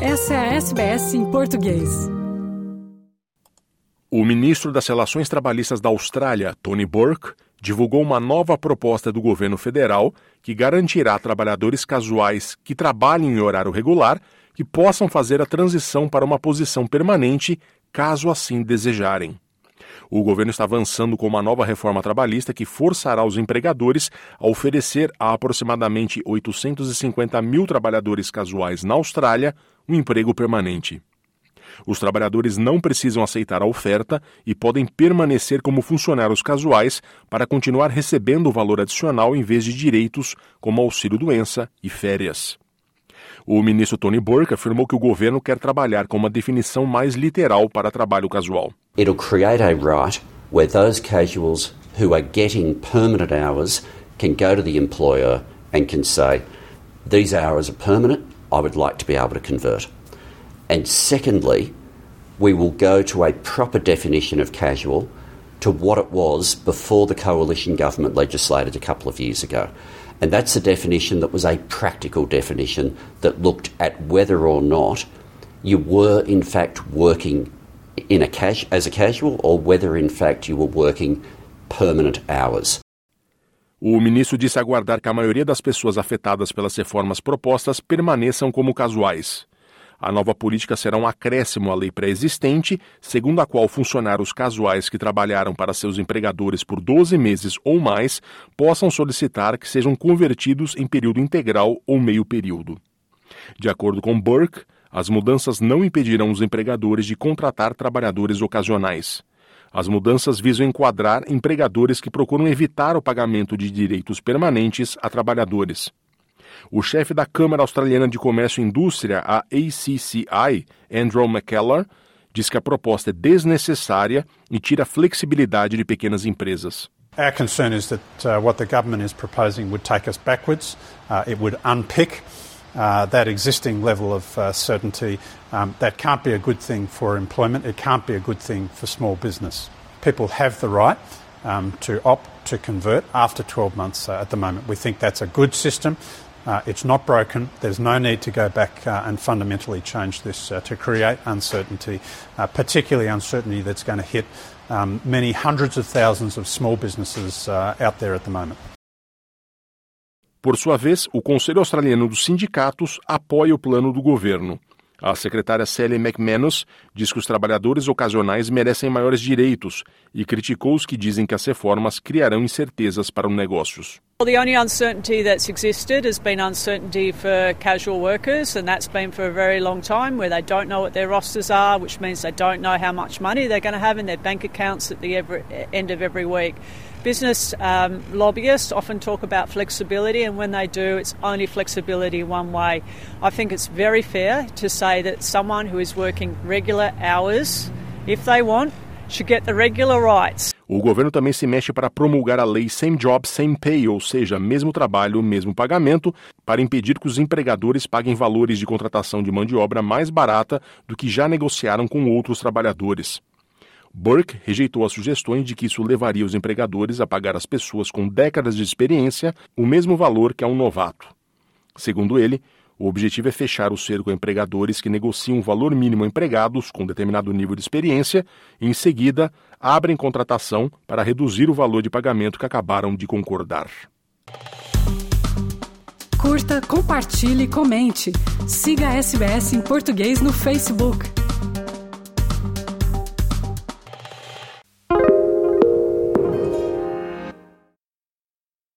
Essa é a SBS em português. O ministro das Relações Trabalhistas da Austrália, Tony Burke, divulgou uma nova proposta do governo federal que garantirá a trabalhadores casuais que trabalhem em horário regular que possam fazer a transição para uma posição permanente, caso assim desejarem. O governo está avançando com uma nova reforma trabalhista que forçará os empregadores a oferecer a aproximadamente 850 mil trabalhadores casuais na Austrália um emprego permanente. Os trabalhadores não precisam aceitar a oferta e podem permanecer como funcionários casuais para continuar recebendo o valor adicional em vez de direitos como auxílio-doença e férias. O ministro Tony Burke afirmou que o governo quer trabalhar com uma definição mais literal para trabalho casual. It'll create a right where those casuals who are getting permanent hours can go to the employer and can say, these hours are permanent, I would like to be able to convert. And secondly, we will go to a proper definition of casual to what it was before the coalition government legislated a couple of years ago. And that's a definition that was a practical definition that looked at whether or not you were in fact working in a cas- as a casual or whether in fact you were working permanent hours. O ministro disse aguardar que a maioria das pessoas afetadas pelas reformas propostas permaneçam como casuais. A nova política será um acréscimo à lei pré-existente, segundo a qual funcionários casuais que trabalharam para seus empregadores por 12 meses ou mais possam solicitar que sejam convertidos em período integral ou meio período. De acordo com Burke, as mudanças não impedirão os empregadores de contratar trabalhadores ocasionais. As mudanças visam enquadrar empregadores que procuram evitar o pagamento de direitos permanentes a trabalhadores. O chefe da Câmara Australiana de Comércio e Indústria, a ACCI, Andrew McKellar, diz que a proposta é desnecessária e tira a flexibilidade de pequenas empresas. Our concern is that uh, what the government is proposing would take us backwards. Uh, it would unpick uh, that existing level of uh, certainty. Um, that can't be a good thing for employment. It can't be a good thing for small business. People have the right um, to opt to convert after 12 months uh, at the moment. We think that's a good system. Uh, it's not broken. There's no need to go back uh, and fundamentally change this uh, to create uncertainty, uh, particularly uncertainty that's going to hit um, many hundreds of thousands of small businesses uh, out there at the moment. Por sua vez, o Conselho Australiano dos Sindicatos apoia o plano do governo. A secretária Sally McManus diz que os trabalhadores ocasionais merecem maiores direitos e criticou os que dizem que as reformas criarão incertezas para os negócios. Well, the only uncertainty that's existed has been uncertainty for casual workers, and that's been for a very long time, where they don't know what their rosters are, which means they don't know how much money they're going to have in their bank accounts at the every, end of every week. Business um, lobbyists often talk about flexibility, and when they do, it's only flexibility one way. I think it's very fair to say that someone who is working regular hours, if they want, should get the regular rights. O governo também se mexe para promulgar a lei Same Job, Same Pay, ou seja, mesmo trabalho, mesmo pagamento, para impedir que os empregadores paguem valores de contratação de mão de obra mais barata do que já negociaram com outros trabalhadores. Burke rejeitou as sugestões de que isso levaria os empregadores a pagar às pessoas com décadas de experiência o mesmo valor que a um novato. Segundo ele, o objetivo é fechar o cerco a empregadores que negociam um valor mínimo a empregados com determinado nível de experiência e, em seguida, abrem contratação para reduzir o valor de pagamento que acabaram de concordar. Curta, compartilhe, comente. Siga a SBS em português no Facebook.